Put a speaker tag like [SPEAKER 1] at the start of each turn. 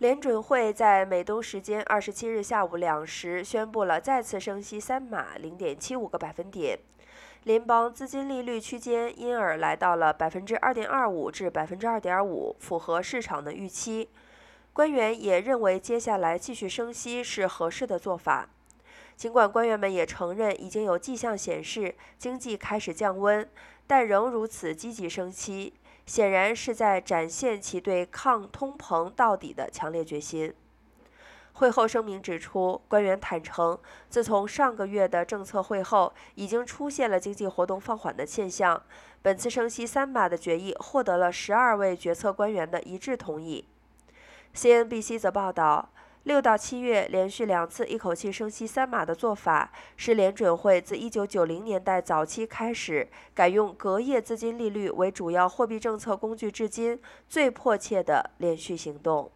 [SPEAKER 1] 联准会在美东时间二十七日下午两时宣布了再次升息三码零点七五个百分点，联邦资金利率区间因而来到了百分之二点二五至百分之二点五，符合市场的预期。官员也认为接下来继续升息是合适的做法。尽管官员们也承认已经有迹象显示经济开始降温，但仍如此积极升息。显然是在展现其对抗通膨到底的强烈决心。会后声明指出，官员坦诚，自从上个月的政策会后，已经出现了经济活动放缓的现象。本次升息三码的决议获得了十二位决策官员的一致同意。CNBC 则报道。六到七月连续两次一口气升息三码的做法，是联准会自一九九零年代早期开始改用隔夜资金利率为主要货币政策工具至今最迫切的连续行动。